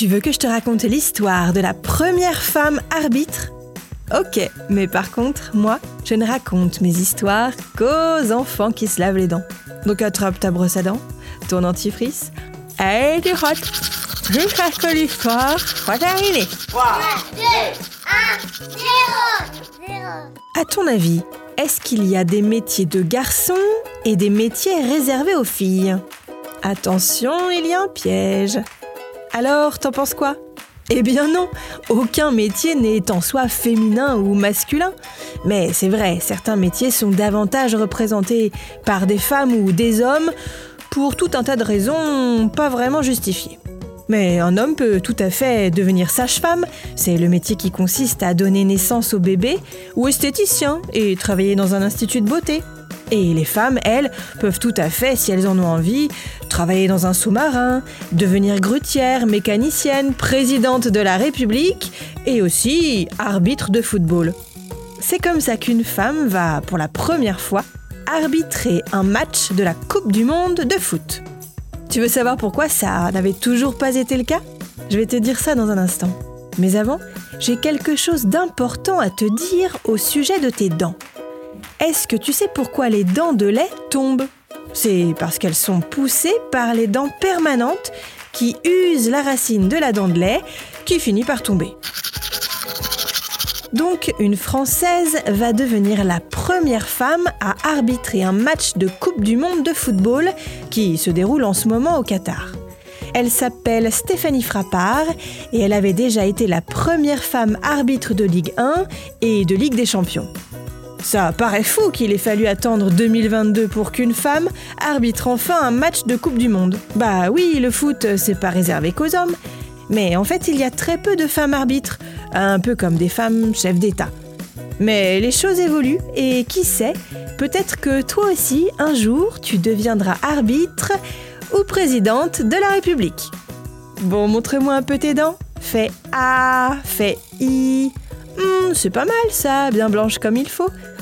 Tu veux que je te raconte l'histoire de la première femme arbitre? Ok, mais par contre, moi, je ne raconte mes histoires qu'aux enfants qui se lavent les dents. Donc attrape ta brosse à dents, ton dentifrice, et tu frottes. Jusqu'à ce l'histoire soit terminée. 3, 2, 1, 0, 0. À ton avis, est-ce qu'il y a des métiers de garçons et des métiers réservés aux filles? Attention, il y a un piège. Alors, t'en penses quoi? Eh bien non, aucun métier n'est en soi féminin ou masculin. Mais c'est vrai, certains métiers sont davantage représentés par des femmes ou des hommes pour tout un tas de raisons pas vraiment justifiées. Mais un homme peut tout à fait devenir sage-femme, c'est le métier qui consiste à donner naissance au bébé, ou esthéticien et travailler dans un institut de beauté. Et les femmes, elles, peuvent tout à fait, si elles en ont envie, travailler dans un sous-marin, devenir grutière, mécanicienne, présidente de la République et aussi arbitre de football. C'est comme ça qu'une femme va, pour la première fois, arbitrer un match de la Coupe du Monde de foot. Tu veux savoir pourquoi ça n'avait toujours pas été le cas? Je vais te dire ça dans un instant. Mais avant, j'ai quelque chose d'important à te dire au sujet de tes dents. Est-ce que tu sais pourquoi les dents de lait tombent? C'est parce qu'elles sont poussées par les dents permanentes qui usent la racine de la dent de lait qui finit par tomber. Donc, une Française va devenir la première femme à arbitrer un match de Coupe du Monde de football qui se déroule en ce moment au Qatar. Elle s'appelle Stéphanie Frappard et elle avait déjà été la première femme arbitre de Ligue 1 et de Ligue des Champions. Ça paraît fou qu'il ait fallu attendre 2022 pour qu'une femme arbitre enfin un match de Coupe du Monde. Bah oui, le foot, c'est pas réservé qu'aux hommes. Mais en fait, il y a très peu de femmes arbitres, un peu comme des femmes chefs d'État. Mais les choses évoluent et qui sait, peut-être que toi aussi, un jour, tu deviendras arbitre ou présidente de la République. Bon, montre-moi un peu tes dents. Fais A, fais I. Hmm, c'est pas mal ça, bien blanche comme il faut.